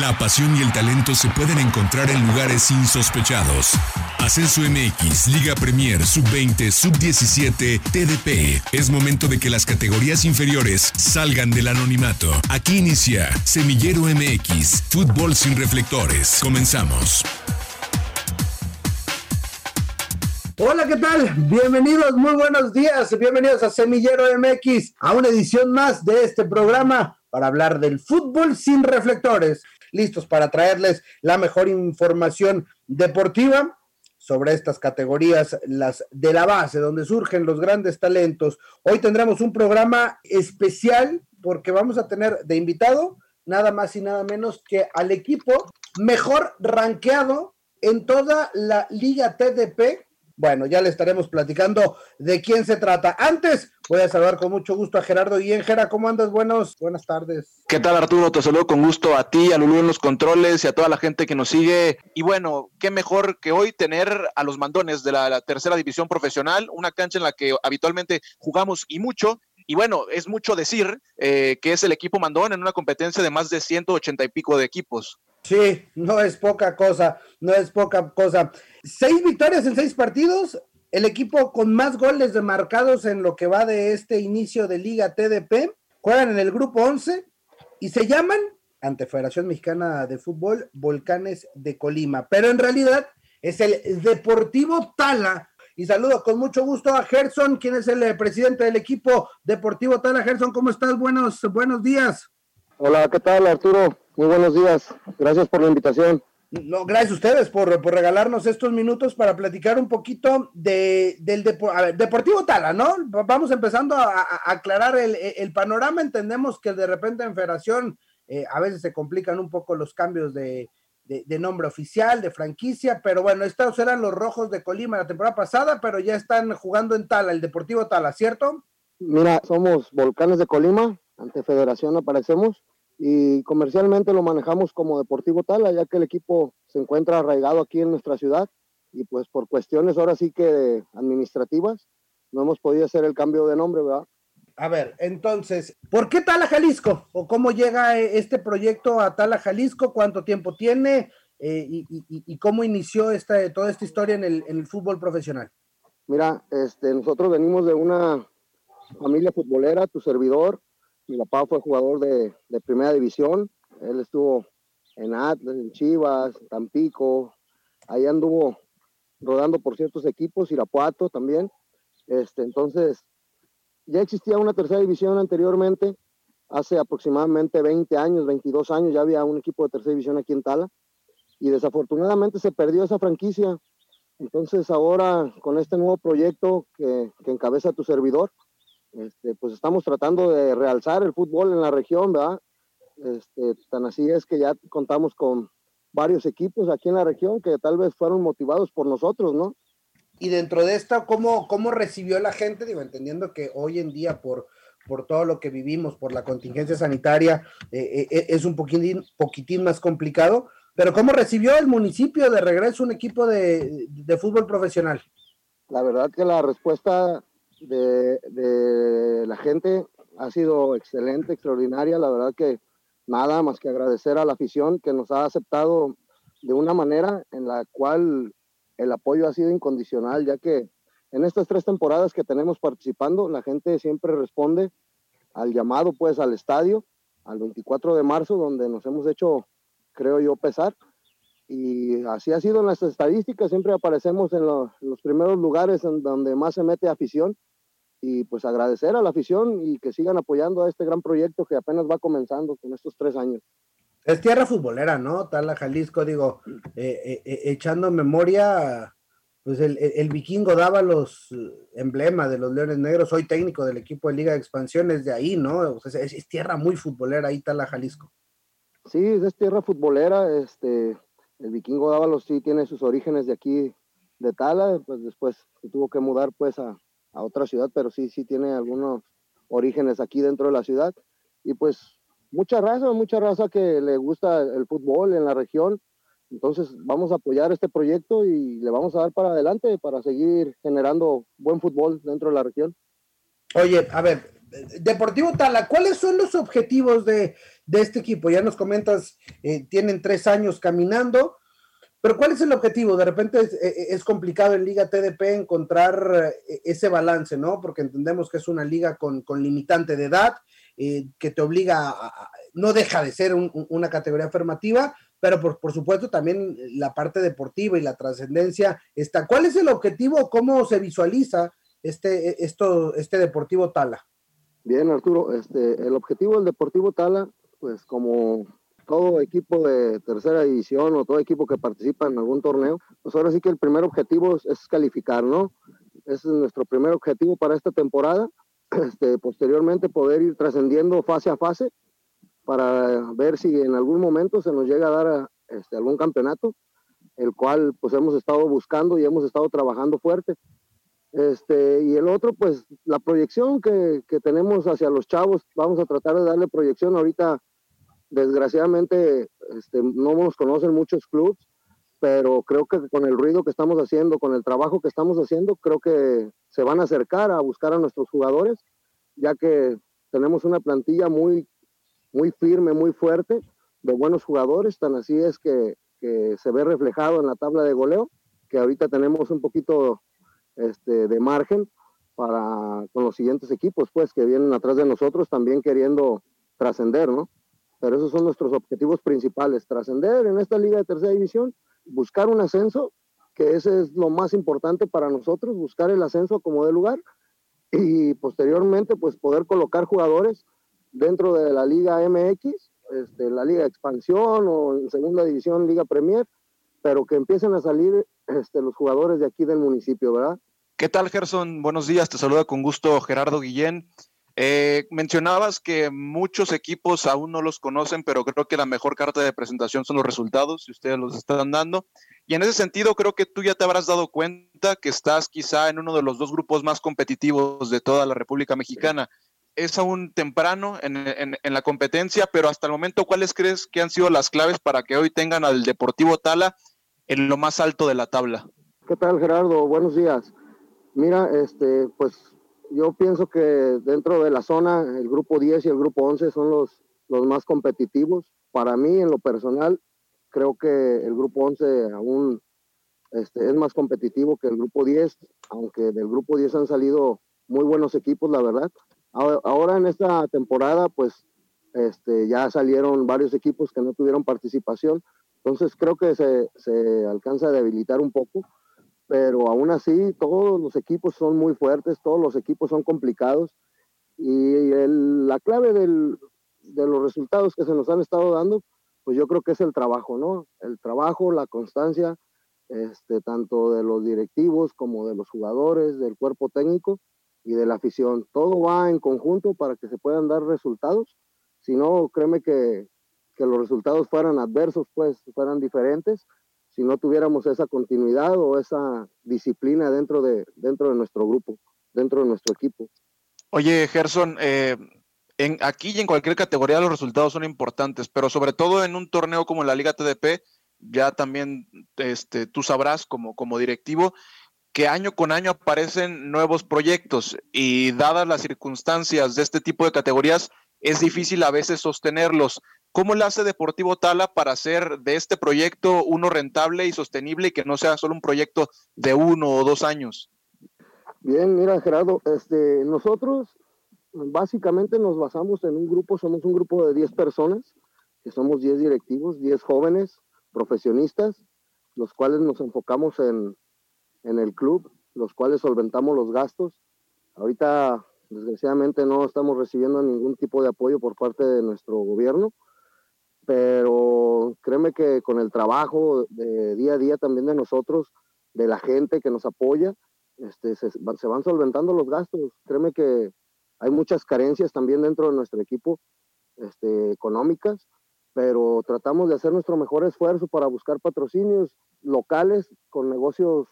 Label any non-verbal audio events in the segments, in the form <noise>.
La pasión y el talento se pueden encontrar en lugares insospechados. Ascenso MX, Liga Premier, Sub-20, Sub-17, TDP. Es momento de que las categorías inferiores salgan del anonimato. Aquí inicia Semillero MX, Fútbol sin reflectores. Comenzamos. Hola, ¿qué tal? Bienvenidos, muy buenos días. Bienvenidos a Semillero MX, a una edición más de este programa para hablar del fútbol sin reflectores. Listos para traerles la mejor información deportiva sobre estas categorías, las de la base, donde surgen los grandes talentos. Hoy tendremos un programa especial porque vamos a tener de invitado nada más y nada menos que al equipo mejor rankeado en toda la Liga TDP bueno, ya le estaremos platicando de quién se trata. Antes, voy a saludar con mucho gusto a Gerardo Guillén. Gera, ¿cómo andas? Buenos, buenas tardes. ¿Qué tal, Arturo? Te saludo con gusto a ti, a Lulú en los controles y a toda la gente que nos sigue. Y bueno, qué mejor que hoy tener a los mandones de la, tercera división profesional, una cancha en la que habitualmente jugamos y mucho, y bueno, es mucho decir eh, que es el equipo mandón en una competencia de más de 180 y pico de equipos. Sí, no es poca cosa, no es poca cosa. Seis victorias en seis partidos, el equipo con más goles de marcados en lo que va de este inicio de Liga TDP, juegan en el grupo 11 y se llaman, ante Federación Mexicana de Fútbol, Volcanes de Colima, pero en realidad es el Deportivo Tala. Y saludo con mucho gusto a Gerson, quien es el eh, presidente del equipo Deportivo Tala. Gerson, ¿cómo estás? Buenos, buenos días. Hola, ¿qué tal Arturo? Muy buenos días. Gracias por la invitación. No, gracias a ustedes por, regalarnos estos minutos para platicar un poquito de, del Deportivo Tala, ¿no? Vamos empezando a, aclarar el, panorama. Entendemos que de repente en Federación eh, a veces se complican un poco los cambios de, de, nombre oficial, de franquicia, pero bueno, estos eran los rojos de Colima la temporada pasada, pero ya están jugando en Tala, el Deportivo Tala, ¿cierto? Mira, somos Volcanes de Colima, ante Federación aparecemos y comercialmente lo manejamos como Deportivo Tala, ya que el equipo se encuentra arraigado aquí en nuestra ciudad y pues por cuestiones ahora sí que administrativas no hemos podido hacer el cambio de nombre, ¿verdad? A ver, entonces, ¿por qué Tala Jalisco? ¿O cómo llega este proyecto a Tala Jalisco? ¿Cuánto tiempo tiene? Eh, y, cómo inició esta, toda esta historia en el, en el fútbol profesional? Mira, este, nosotros venimos de una familia futbolera, tu servidor, mi papá fue jugador de, primera división. Él estuvo en Atlas, en Chivas, Tampico. Ahí anduvo rodando por ciertos equipos, Irapuato también. Este, entonces, ya existía una tercera división anteriormente. Hace aproximadamente 20 años, 22 años, ya había un equipo de tercera división aquí en Tala. Y desafortunadamente se perdió esa franquicia. Entonces, ahora con este nuevo proyecto que encabeza tu servidor, este, pues estamos tratando de realzar el fútbol en la región, ¿verdad? Este, tan así es que ya contamos con varios equipos aquí en la región que tal vez fueron motivados por nosotros, ¿no? Y dentro de esto, ¿cómo, cómo recibió la gente? Digo, entendiendo que hoy en día por, por todo lo que vivimos, por la contingencia sanitaria, eh, eh, es un poquitín, poquitín más complicado, pero ¿cómo recibió el municipio de regreso un equipo de, de fútbol profesional? La verdad que la respuesta de, la gente ha sido excelente, extraordinaria. La verdad que nada más que agradecer a la afición que nos ha aceptado de una manera en la cual el apoyo ha sido incondicional, ya que en estas tres temporadas que tenemos participando, la gente siempre responde al llamado pues al estadio, al 24 de marzo, donde nos hemos hecho, creo yo, pesar. Y así ha sido en las estadísticas, siempre aparecemos en, los primeros lugares en donde más se mete afición y pues agradecer a la afición y que sigan apoyando a este gran proyecto que apenas va comenzando con estos tres años. Es tierra futbolera, ¿no? Tala Jalisco, digo, eh, eh, eh, echando memoria, pues el, vikingo daba los emblemas de los Leones Negros, soy técnico del equipo de Liga de Expansión, es de ahí, ¿no? es, tierra muy futbolera ahí, Tala Jalisco. Sí, es tierra futbolera, este, el vikingo Dávalos sí tiene sus orígenes de aquí, de Tala, pues después se tuvo que mudar pues a, a otra ciudad, pero sí, sí tiene algunos orígenes aquí dentro de la ciudad. Y pues mucha raza, mucha raza que le gusta el fútbol en la región. Entonces vamos a apoyar este proyecto y le vamos a dar para adelante para seguir generando buen fútbol dentro de la región. Oye, a ver, Deportivo Tala, ¿cuáles son los objetivos de, este equipo? Ya nos comentas, eh, tienen tres años caminando, pero ¿cuál es el objetivo? De repente es, eh, complicado en Liga TDP encontrar ese balance, ¿no? Porque entendemos que es una liga con, limitante de edad, que te obliga a, no deja de ser una categoría afirmativa, pero por, por, supuesto también la parte deportiva y la trascendencia está. ¿Cuál es el objetivo? ¿Cómo se visualiza este, esto, este Deportivo Tala? Bien, Arturo, este, el objetivo del Deportivo Tala, pues como todo equipo de tercera división o todo equipo que participa en algún torneo, pues ahora sí que el primer objetivo es, calificar, ¿no? Ese es nuestro primer objetivo para esta temporada. <clears throat> Este, posteriormente poder ir trascendiendo fase a fase para ver si en algún momento se nos llega a dar este, algún campeonato, el cual pues hemos estado buscando y hemos estado trabajando fuerte. Este, y el otro, pues la proyección que, que, tenemos hacia los chavos, vamos a tratar de darle proyección. Ahorita, desgraciadamente, este, no nos conocen muchos clubes, pero creo que con el ruido que estamos haciendo, con el trabajo que estamos haciendo, creo que se van a acercar a buscar a nuestros jugadores, ya que tenemos una plantilla muy muy firme, muy fuerte, de buenos jugadores, tan así es que, se ve reflejado en la tabla de goleo, que ahorita tenemos un poquito este, de margen para con los siguientes equipos, pues, que vienen atrás de nosotros también queriendo trascender, ¿no? Pero esos son nuestros objetivos principales, trascender en esta liga de tercera división, buscar un ascenso, que ese es lo más importante para nosotros, buscar el ascenso como de lugar, y posteriormente, pues, poder colocar jugadores dentro de la Liga MX, este, la Liga Expansión o en Segunda División, Liga Premier, pero que empiecen a salir este, los jugadores de aquí del municipio, ¿verdad? ¿Qué tal, Gerson? Buenos días, te saluda con gusto Gerardo Guillén. Eh, mencionabas que muchos equipos aún no los conocen, pero creo que la mejor carta de presentación son los resultados, si ustedes los están dando. Y en ese sentido, creo que tú ya te habrás dado cuenta que estás quizá en uno de los dos grupos más competitivos de toda la República Mexicana es aún temprano en, la competencia, pero hasta el momento, ¿cuáles crees que han sido las claves para que hoy tengan al Deportivo Tala en lo más alto de la tabla? ¿Qué tal, Gerardo? Buenos días. Mira, este, pues yo pienso que dentro de la zona, el grupo 10 y el grupo 11 son los, los más competitivos. Para mí, en lo personal, creo que el grupo 11 aún este, es más competitivo que el grupo 10, aunque del grupo 10 han salido muy buenos equipos, la verdad. Ahora en esta temporada, pues este, ya salieron varios equipos que no tuvieron participación, entonces creo que se, se alcanza a debilitar un poco, pero aún así todos los equipos son muy fuertes, todos los equipos son complicados y la clave del, de los resultados que se nos han estado dando, pues yo creo que es el trabajo, ¿no? El trabajo, la constancia, este, tanto de los directivos como de los jugadores, del cuerpo técnico, y de la afición. Todo va en conjunto para que se puedan dar resultados. Si no, créeme que, que los resultados fueran adversos, pues fueran diferentes, si no tuviéramos esa continuidad o esa disciplina dentro de, dentro de nuestro grupo, dentro de nuestro equipo. Oye, Gerson, eh, en, aquí y en cualquier categoría los resultados son importantes, pero sobre todo en un torneo como la Liga TDP, ya también este, tú sabrás como, como directivo que año con año aparecen nuevos proyectos y dadas las circunstancias de este tipo de categorías, es difícil a veces sostenerlos. ¿Cómo le hace Deportivo Tala para hacer de este proyecto uno rentable y sostenible y que no sea solo un proyecto de uno o dos años? Bien, mira Gerardo, este, nosotros básicamente nos basamos en un grupo, somos un grupo de 10 personas, que somos 10 directivos, 10 jóvenes profesionistas, los cuales nos enfocamos en, en el club, los cuales solventamos los gastos. Ahorita, desgraciadamente, no estamos recibiendo ningún tipo de apoyo por parte de nuestro gobierno, pero créeme que con el trabajo de día a día también de nosotros, de la gente que nos apoya, este, se, van solventando los gastos. Créeme que hay muchas carencias también dentro de nuestro equipo este, económicas, pero tratamos de hacer nuestro mejor esfuerzo para buscar patrocinios locales con negocios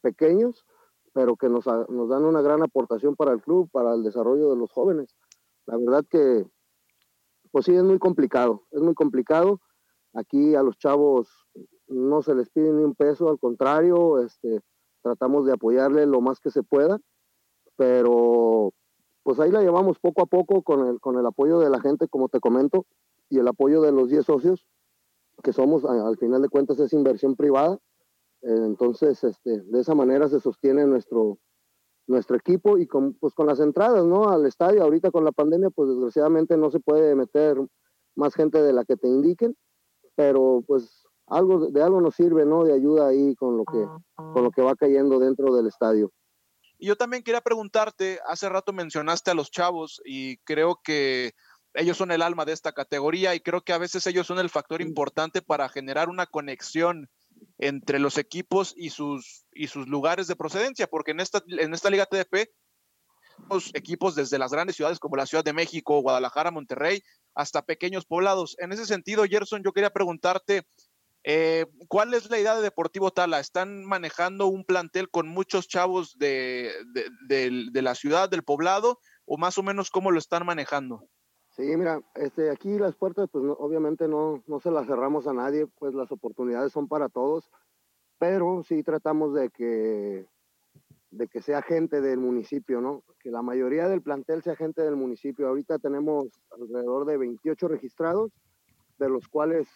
pequeños, pero que nos, nos dan una gran aportación para el club, para el desarrollo de los jóvenes. La verdad que, pues sí, es muy complicado, es muy complicado. Aquí a los chavos no se les pide ni un peso, al contrario, este, tratamos de apoyarle lo más que se pueda, pero pues ahí la llevamos poco a poco con el, con el apoyo de la gente, como te comento, y el apoyo de los 10 socios, que somos, al final de cuentas, es inversión privada. entonces, este, de esa manera se sostiene nuestro, nuestro equipo y con, pues con las entradas, ¿no? Al estadio, ahorita con la pandemia, pues desgraciadamente no se puede meter más gente de la que te indiquen, pero pues algo de algo nos sirve, ¿no? De ayuda ahí con lo que con lo que va cayendo dentro del estadio. Y yo también quería preguntarte, hace rato mencionaste a los chavos y creo que ellos son el alma de esta categoría y creo que a veces ellos son el factor importante para generar una conexión entre los equipos y sus, y sus lugares de procedencia, porque en esta, en esta Liga TDP, los equipos desde las grandes ciudades como la Ciudad de México, Guadalajara, Monterrey, hasta pequeños poblados. En ese sentido, Gerson, yo quería preguntarte, eh, ¿cuál es la idea de Deportivo Tala? ¿Están manejando un plantel con muchos chavos de, de la ciudad, del poblado, o más o menos cómo lo están manejando? Sí, mira, este, aquí las puertas, pues obviamente no, no se las cerramos a nadie, pues las oportunidades son para todos, pero sí tratamos de que, de que sea gente del municipio, ¿no? Que la mayoría del plantel sea gente del municipio. Ahorita tenemos alrededor de 28 registrados, de los cuales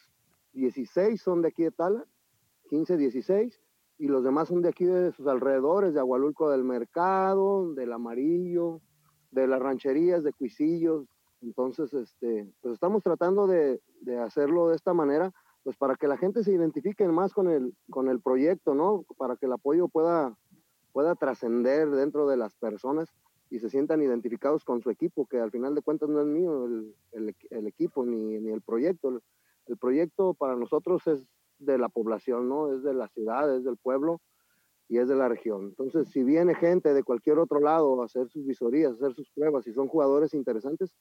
16 son de aquí de Tala, 15, 16, y los demás son de aquí de sus alrededores, de Agualulco del Mercado, del Amarillo, de las rancherías, de Cuisillos, entonces, este, pues estamos tratando de, hacerlo de esta manera, pues para que la gente se identifique más con el, con el proyecto, ¿no? Para que el apoyo pueda, pueda trascender dentro de las personas y se sientan identificados con su equipo, que al final de cuentas no es mío el, equipo ni, ni, el proyecto. El, el, proyecto para nosotros es de la población, ¿no? Es de la ciudad, es del pueblo y es de la región. Entonces, si viene gente de cualquier otro lado a hacer sus visorías, a hacer sus pruebas y son jugadores interesantes,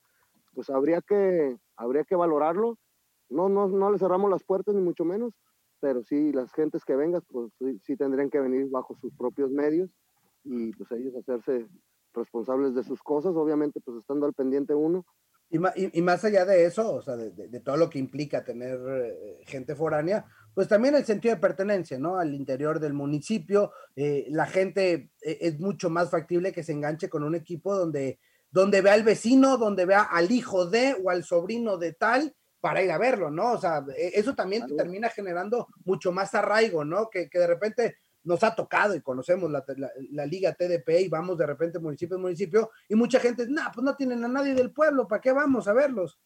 pues habría que, habría que valorarlo. No, no, no le cerramos las puertas ni mucho menos, pero sí las gentes que vengan, pues sí, tendrían que venir bajo sus propios medios y pues ellos hacerse responsables de sus cosas, obviamente pues estando al pendiente uno. Y, y, más allá de eso, o sea, de, todo lo que implica tener eh, gente foránea, pues también el sentido de pertenencia, ¿no? Al interior del municipio, eh, la gente eh, es mucho más factible que se enganche con un equipo donde donde vea al vecino, donde vea al hijo de o al sobrino de tal para ir a verlo, ¿no? O sea, e, eso también termina generando mucho más arraigo, ¿no? Que, de repente nos ha tocado y conocemos la, liga TDP y vamos de repente municipio a municipio y mucha gente, no, pues no tienen a nadie del pueblo, ¿para qué vamos a verlos?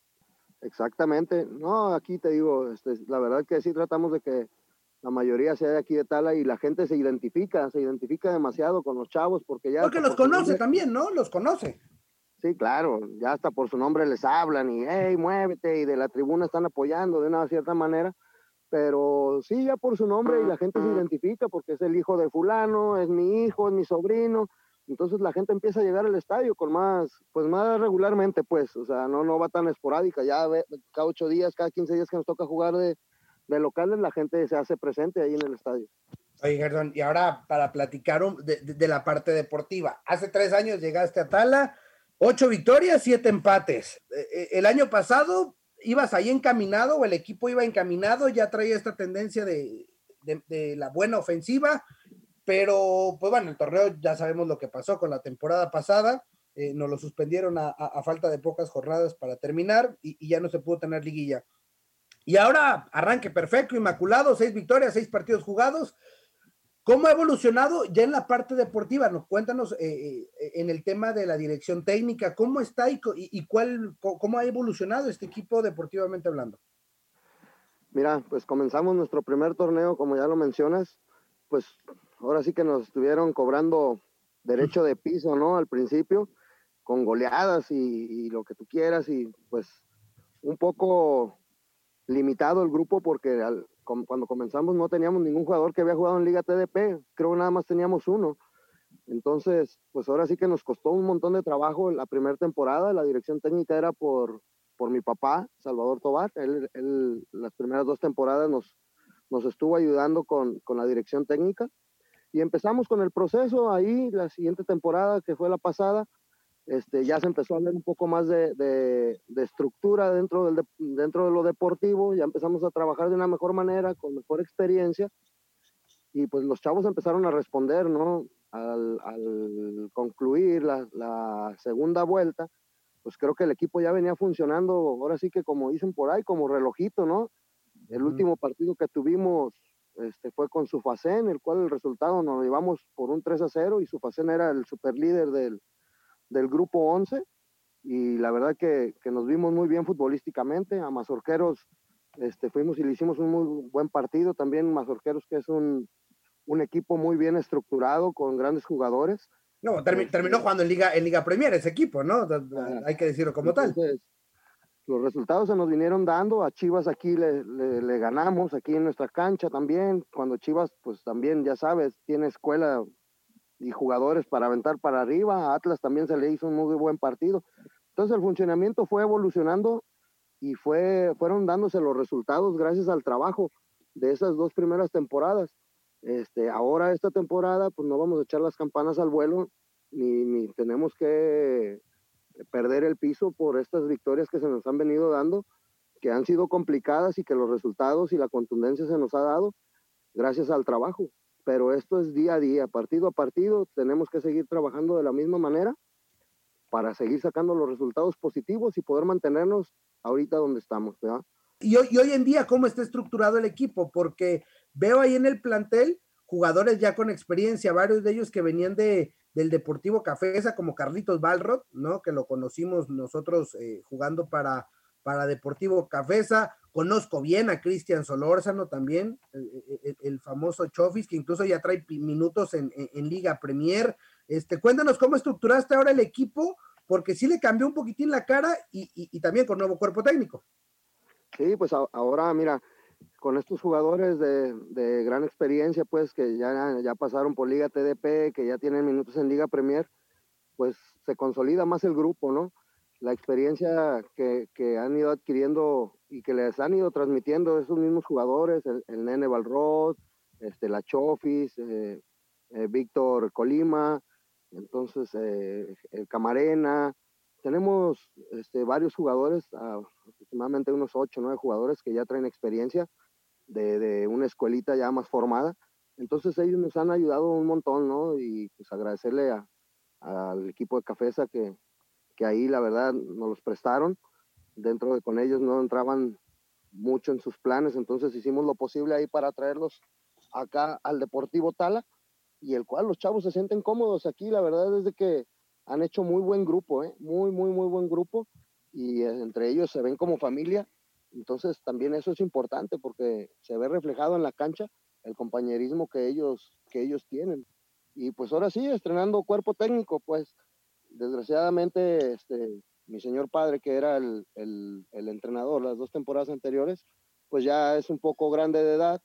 Exactamente, no, aquí te digo, este, la verdad que sí tratamos de que la mayoría sea de aquí de Tala y la gente se identifica, se identifica demasiado con los chavos porque ya... Porque los conoce también, ¿no? Los conoce. Sí, claro, ya hasta por su nombre les hablan y, hey, muévete, y de la tribuna están apoyando de una cierta manera, pero sí, ya por su nombre y la gente se identifica porque es el hijo de fulano, es mi hijo, es mi sobrino, entonces la gente empieza a llegar al estadio con más, pues más regularmente, pues, o sea, no, no va tan esporádica, ya cada ocho días, cada quince días que nos toca jugar de, de locales, la gente se hace presente ahí en el estadio. Oye, Gerdón, y ahora para platicar de, de, la parte deportiva, hace tres años llegaste a Tala, Ocho victorias, siete empates. Eh, eh, el año pasado ibas ahí encaminado o el equipo iba encaminado, ya traía esta tendencia de, la buena ofensiva, pero pues bueno, el torneo ya sabemos lo que pasó con la temporada pasada, eh, nos lo suspendieron a, falta de pocas jornadas para terminar y, y, ya no se pudo tener liguilla. Y ahora arranque perfecto, inmaculado, seis victorias, seis partidos jugados, ¿Cómo ha evolucionado ya en la parte deportiva? Nos cuéntanos eh, eh, en el tema de la dirección técnica, ¿cómo está y, cuál, cómo ha evolucionado este equipo deportivamente hablando? Mira, pues comenzamos nuestro primer torneo, como ya lo mencionas, pues ahora sí que nos estuvieron cobrando derecho de piso, ¿no? Al principio, con goleadas y, y lo que tú quieras, y pues un poco limitado el grupo porque al, cuando comenzamos no teníamos ningún jugador que había jugado en Liga TDP, creo nada más teníamos uno. Entonces, pues ahora sí que nos costó un montón de trabajo la primera temporada, la dirección técnica era por, por mi papá, Salvador Tobar, él, él las primeras dos temporadas nos, nos estuvo ayudando con, con la dirección técnica y empezamos con el proceso ahí, la siguiente temporada que fue la pasada, este, ya se empezó a ver un poco más de, de, estructura dentro, del, dentro de lo deportivo, ya empezamos a trabajar de una mejor manera, con mejor experiencia, y pues los chavos empezaron a responder, ¿no? al, al concluir la, la, segunda vuelta, pues creo que el equipo ya venía funcionando, ahora sí que como dicen por ahí, como relojito, ¿no? El último partido que tuvimos este, fue con Sufacén, el cual el resultado nos llevamos por un 3 a 0 y Sufacén era el super líder del, del grupo 11 y la verdad que, que, nos vimos muy bien futbolísticamente. A Mazorqueros este, fuimos y le hicimos un muy buen partido. También Mazorqueros, que es un, un equipo muy bien estructurado, con grandes jugadores. No, terminó este jugando en Liga, en Liga Premier ese equipo, ¿no? Hay que decirlo como tal. Los resultados se nos vinieron dando, a Chivas aquí le, le, le, ganamos, aquí en nuestra cancha también, cuando Chivas, pues también, ya sabes, tiene escuela y jugadores para aventar para arriba, a Atlas también se le hizo un muy buen partido. Entonces el funcionamiento fue evolucionando y fue, fueron dándose los resultados gracias al trabajo de esas dos primeras temporadas. Este, ahora esta temporada, pues no vamos a echar las campanas al vuelo, ni, ni tenemos que perder el piso por estas victorias que se nos han venido dando, que han sido complicadas y que los resultados y la contundencia se nos ha dado gracias al trabajo. Pero esto es día a día, partido a partido, tenemos que seguir trabajando de la misma manera para seguir sacando los resultados positivos y poder mantenernos ahorita donde estamos, ¿verdad? Y hoy, y hoy en día, ¿cómo está estructurado el equipo? Porque veo ahí en el plantel jugadores ya con experiencia, varios de ellos que venían de, del Deportivo Cafesa, como Carlitos Balrod, ¿no? Que lo conocimos nosotros eh, jugando para, para Deportivo Cafesa. Conozco bien a Cristian Solórzano también, el, famoso Chofis, que incluso ya trae minutos en, en, Liga Premier. Este, cuéntanos cómo estructuraste ahora el equipo, porque sí le cambió un poquitín la cara y, y, y también con nuevo cuerpo técnico. Sí, pues ahora, mira, con estos jugadores de, de, gran experiencia, pues que ya, ya pasaron por Liga TDP, que ya tienen minutos en Liga Premier, pues se consolida más el grupo, ¿no? La experiencia que, que han ido adquiriendo y que les han ido transmitiendo esos mismos jugadores, el, el Nene Balrod, este, la Chofis, eh, eh, Víctor Colima, entonces eh, el Camarena, tenemos este, varios jugadores, uh, aproximadamente unos 8 o 9 jugadores que ya traen experiencia de, de, una escuelita ya más formada. Entonces ellos nos han ayudado un montón, ¿no? Y pues agradecerle a, al equipo de Cafesa que, que ahí la verdad nos los prestaron. Dentro de con ellos no entraban mucho en sus planes, entonces hicimos lo posible ahí para traerlos acá al Deportivo Tala y el cual los chavos se sienten cómodos aquí. La verdad es que han hecho muy buen grupo, ¿eh? muy, muy, muy buen grupo y eh, entre ellos se ven como familia. Entonces también eso es importante porque se ve reflejado en la cancha el compañerismo que ellos, que ellos tienen. Y pues ahora sí, estrenando cuerpo técnico, pues desgraciadamente este, mi señor padre, que era el, el, el entrenador las dos temporadas anteriores, pues ya es un poco grande de edad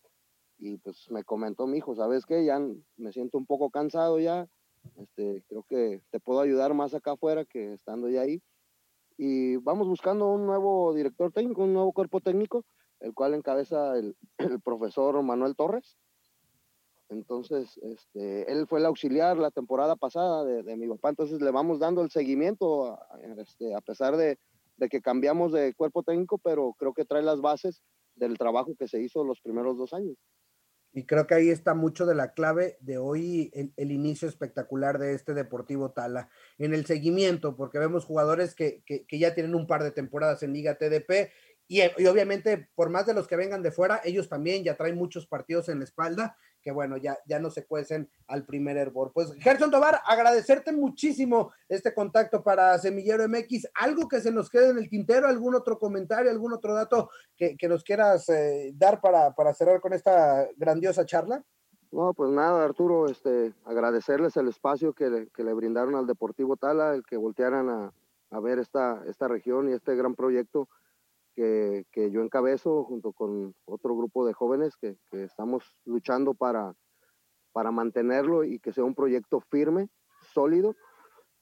y pues me comentó mi hijo, ¿sabes qué? Ya me siento un poco cansado ya, este, creo que te puedo ayudar más acá afuera que estando ya ahí. Y vamos buscando un nuevo director técnico, un nuevo cuerpo técnico, el cual encabeza el, <clears throat> el profesor Manuel Torres. Entonces, este, él fue el auxiliar la temporada pasada de, de, mi papá, entonces le vamos dando el seguimiento, a, este, pesar de, que cambiamos de cuerpo técnico, pero creo que trae las bases del trabajo que se hizo los primeros dos años. Y creo que ahí está mucho de la clave de hoy, el, inicio espectacular de este Deportivo Tala. En el seguimiento, porque vemos jugadores que, que, ya tienen un par de temporadas en Liga TDP y, obviamente, por más de los que vengan de fuera, ellos también ya traen muchos partidos en la espalda que bueno, ya, ya no se cuecen al primer hervor. Pues Gerson Tobar, agradecerte muchísimo este contacto para Semillero MX. ¿Algo que se nos quede en el tintero? ¿Algún otro comentario, algún otro dato que, que nos quieras eh, dar para, para cerrar con esta grandiosa charla? No, pues nada, Arturo, este, agradecerles el espacio que le, que le brindaron al Deportivo Tala, el que voltearan a, a ver esta, esta región y este gran proyecto que, que, yo encabezo junto con otro grupo de jóvenes que, que, estamos luchando para, para mantenerlo y que sea un proyecto firme, sólido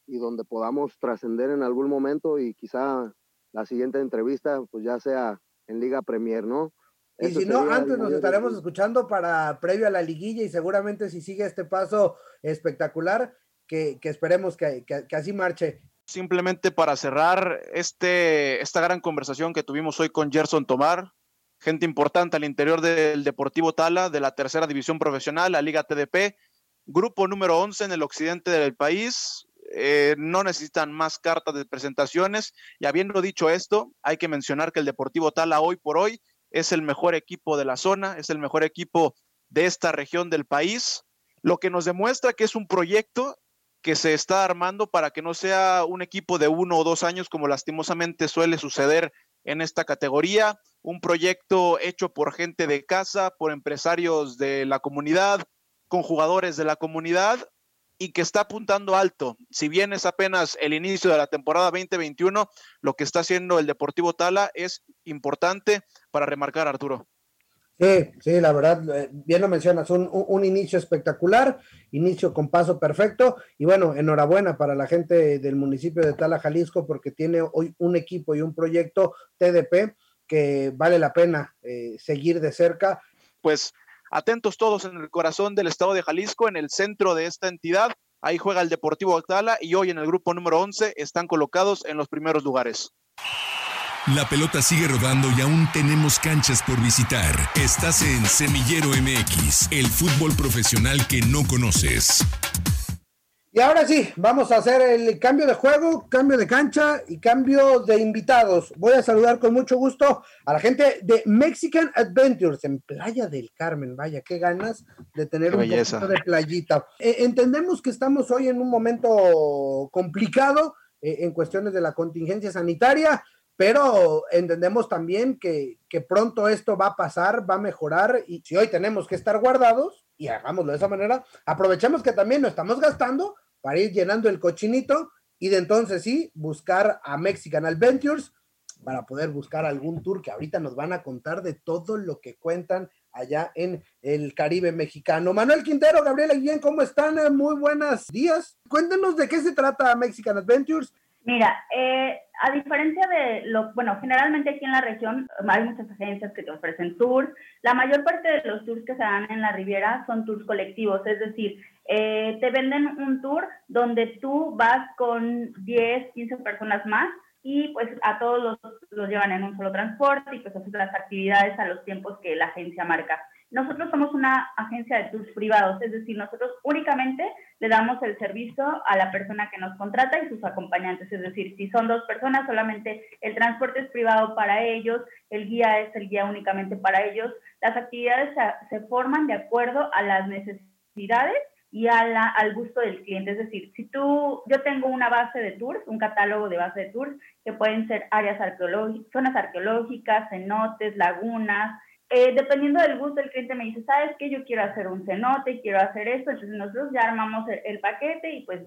y donde podamos trascender en algún momento y quizá la siguiente entrevista pues ya sea en Liga Premier, ¿no? Y Eso si no, antes nos estaremos escuchando para previo a la liguilla y seguramente si sigue este paso espectacular, que, que esperemos que, que, que así marche simplemente para cerrar este, esta gran conversación que tuvimos hoy con Gerson Tomar, gente importante al interior del Deportivo Tala, de la tercera división profesional, la Liga TDP. grupo número 11 en el occidente del país. Eh, no necesitan más cartas de presentaciones. Y habiendo dicho esto, hay que mencionar que el Deportivo Tala hoy por hoy es el mejor equipo de la zona, es el mejor equipo de esta región del país, lo que nos demuestra que es un proyecto que se está armando para que no sea un equipo de uno o dos años como lastimosamente suele suceder en esta categoría, un proyecto hecho por gente de casa, por empresarios de la comunidad, con jugadores de la comunidad y que está apuntando alto. Si bien es apenas el inicio de la temporada 2021, lo que está haciendo el Deportivo Tala es importante para remarcar, Arturo. Sí, sí, la verdad, eh, bien lo mencionas, un, un, inicio espectacular, inicio con paso perfecto y bueno, enhorabuena para la gente del municipio de Tala, Jalisco, porque tiene hoy un equipo y un proyecto TDP que vale la pena eh, seguir de cerca. Pues atentos todos en el corazón del estado de Jalisco, en el centro de esta entidad, ahí juega el Deportivo Tala y hoy en el grupo número 11 están colocados en los primeros lugares. La pelota sigue rodando y aún tenemos canchas por visitar. Estás en Semillero MX, el fútbol profesional que no conoces. Y ahora sí, vamos a hacer el cambio de juego, cambio de cancha y cambio de invitados. Voy a saludar con mucho gusto a la gente de Mexican Adventures en Playa del Carmen. Vaya, qué ganas de tener un poquito de playita. Eh, entendemos que estamos hoy en un momento complicado eh, en cuestiones de la contingencia sanitaria pero entendemos también que, pronto esto va a pasar, va a mejorar y si hoy tenemos que estar guardados y hagámoslo de esa manera, aprovechemos que también lo estamos gastando para ir llenando el cochinito y de entonces sí, buscar a Mexican Adventures para poder buscar algún tour que ahorita nos van a contar de todo lo que cuentan allá en el Caribe mexicano. Manuel Quintero, Gabriela Guillén, ¿cómo están? Muy buenos días. Cuéntenos de qué se trata Mexican Adventures Mira, eh, a diferencia de lo, bueno, generalmente aquí en la región hay muchas agencias que te ofrecen tours. La mayor parte de los tours que se dan en la Riviera son tours colectivos, es decir, eh, te venden un tour donde tú vas con 10, 15 personas más y pues a todos los, los llevan en un solo transporte y pues haces las actividades a los tiempos que la agencia marca. Nosotros somos una agencia de tours privados, es decir, nosotros únicamente le damos el servicio a la persona que nos contrata y sus acompañantes, es decir, si son dos personas, solamente el transporte es privado para ellos, el guía es el guía únicamente para ellos, las actividades se, forman de acuerdo a las necesidades y a la, al gusto del cliente. Es decir, si tú, yo tengo una base de tours, un catálogo de base de tours, que pueden ser áreas arqueológicas, zonas arqueológicas, cenotes, lagunas, eh, dependiendo del gusto, el cliente me dice, ¿sabes qué? Yo quiero hacer un cenote, quiero hacer esto, entonces nosotros ya armamos el, paquete y pues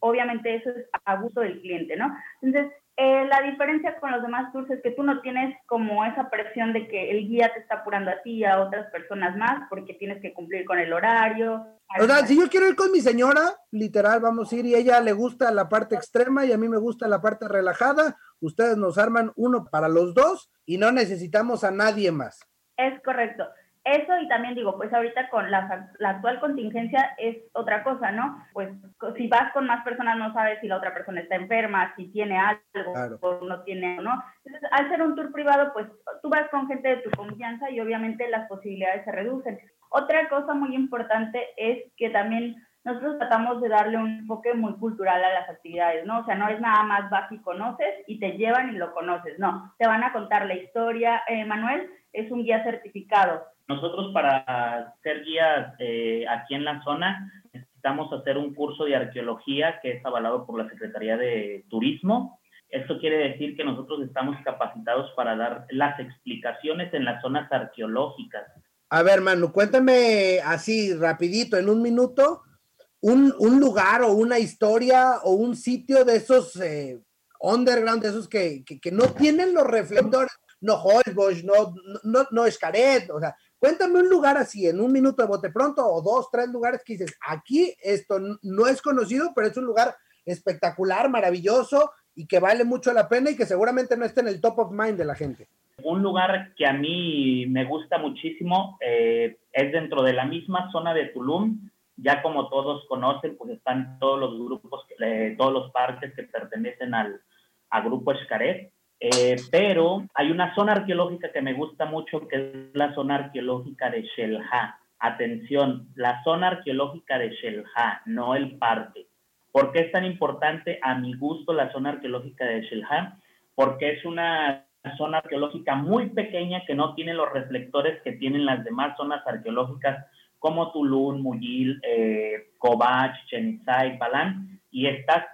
obviamente eso es a gusto del cliente, ¿no? Entonces, eh, la diferencia con los demás tours es que tú no tienes como esa presión de que el guía te está apurando a ti y a otras personas más porque tienes que cumplir con el horario. O sea, si yo quiero ir con mi señora, literal, vamos a ir y ella le gusta la parte extrema y a mí me gusta la parte relajada, ustedes nos arman uno para los dos y no necesitamos a nadie más. Es correcto. Eso y también digo, pues ahorita con la, actual contingencia es otra cosa, ¿no? Pues si vas con más personas no sabes si la otra persona está enferma, si tiene algo o no tiene, ¿no? Entonces, al ser un tour privado, pues tú vas con gente de tu confianza y obviamente las posibilidades se reducen. Otra cosa muy importante es que también nosotros tratamos de darle un enfoque muy cultural a las actividades, ¿no? O sea, no es nada más vas y conoces y te llevan y lo conoces, no. Te van a contar la historia. Eh, Manuel es un guía certificado. Nosotros para ser guías eh, aquí en la zona necesitamos hacer un curso de arqueología que es avalado por la Secretaría de Turismo. Esto quiere decir que nosotros estamos capacitados para dar las explicaciones en las zonas arqueológicas. A ver, Manu, cuéntame así rapidito, en un minuto, un, un, lugar o una historia o un sitio de esos eh, underground, de esos que, que, no tienen los reflectores, no Holbox, no, no, no Escaret, o sea, cuéntame un lugar así, en un minuto de bote pronto, o dos, tres lugares que dices, aquí esto no es conocido, pero es un lugar espectacular, maravilloso y que vale mucho la pena y que seguramente no está en el top of mind de la gente. Un lugar que a mí me gusta muchísimo eh, es dentro de la misma zona de Tulum, ya como todos conocen, pues están todos los grupos, eh, todos los parques que pertenecen al grupo Escaret. Eh, pero hay una zona arqueológica que me gusta mucho, que es la zona arqueológica de Shelha. atención, la zona arqueológica de Shelha, no el parque. ¿Por qué es tan importante a mi gusto la zona arqueológica de Shelha? Porque es una zona arqueológica muy pequeña que no tiene los reflectores que tienen las demás zonas arqueológicas como Tulum, Muyil, eh, Cobach, Chenizay, Balán, y estás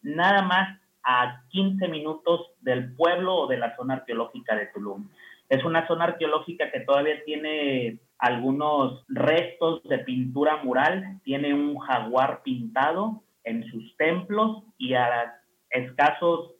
nada más a 15 minutos del pueblo o de la zona arqueológica de Tulum. Es una zona arqueológica que todavía tiene algunos restos de pintura mural, tiene un jaguar pintado en sus templos y a escasos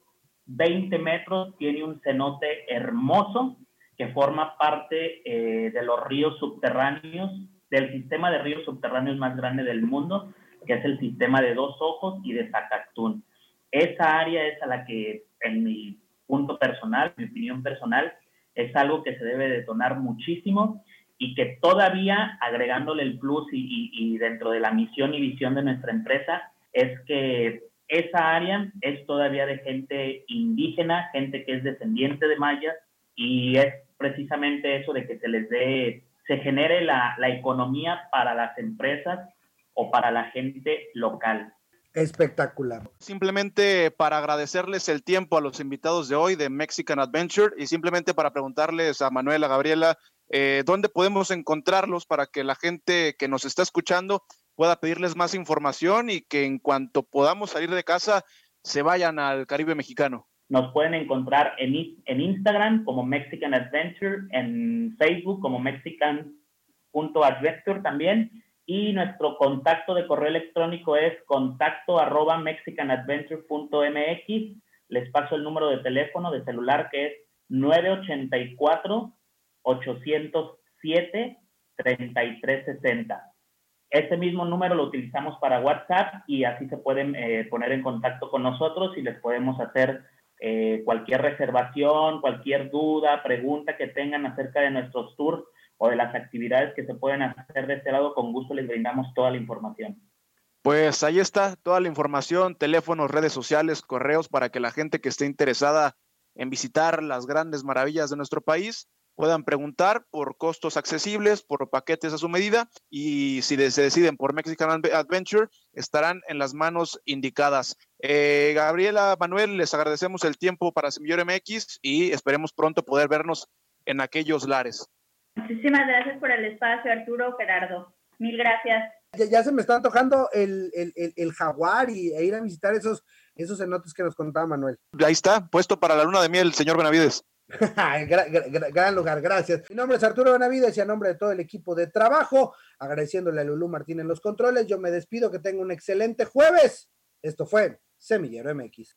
20 metros tiene un cenote hermoso que forma parte eh, de los ríos subterráneos, del sistema de ríos subterráneos más grande del mundo, que es el sistema de Dos Ojos y de Zacatún. Esa área es a la que, en mi punto personal, mi opinión personal, es algo que se debe detonar muchísimo y que todavía agregándole el plus y, dentro de la misión y visión de nuestra empresa es que esa área es todavía de gente indígena, gente que es descendiente de mayas y es precisamente eso de que se les dé, se genere la, la economía para las empresas o para la gente local espectacular. Simplemente para agradecerles el tiempo a los invitados de hoy de Mexican Adventure y simplemente para preguntarles a Manuela, a Gabriela, eh, ¿dónde podemos encontrarlos para que la gente que nos está escuchando pueda pedirles más información y que en cuanto podamos salir de casa se vayan al Caribe mexicano? Nos pueden encontrar en, en Instagram como Mexican Adventure, en Facebook como Mexican.adventure también y nuestro contacto de correo electrónico es contacto arroba mexicanadventure.mx. Les paso el número de teléfono de celular que es 984-807-3360. Este mismo número lo utilizamos para WhatsApp y así se pueden eh, poner en contacto con nosotros y les podemos hacer eh, cualquier reservación, cualquier duda, pregunta que tengan acerca de nuestros tours o de las actividades que se pueden hacer de este lado, con gusto les brindamos toda la información. Pues ahí está toda la información, teléfonos, redes sociales, correos, para que la gente que esté interesada en visitar las grandes maravillas de nuestro país puedan preguntar por costos accesibles, por paquetes a su medida y si se deciden por Mexican Adventure, estarán en las manos indicadas. Eh, Gabriela, Manuel, les agradecemos el tiempo para Semillor MX y esperemos pronto poder vernos en aquellos lares. Muchísimas gracias por el espacio, Arturo, Gerardo. Mil gracias. Ya, se me está tocando el, jaguar y e ir a visitar esos, esos cenotes que nos contaba Manuel. Ahí está, puesto para la luna de miel, señor Benavides. <laughs> gran, lugar, gracias. Mi nombre es Arturo Benavides y a nombre de todo el equipo de trabajo, agradeciéndole a Lulú Martín en los controles, yo me despido, que tenga un excelente jueves. Esto fue Semillero MX.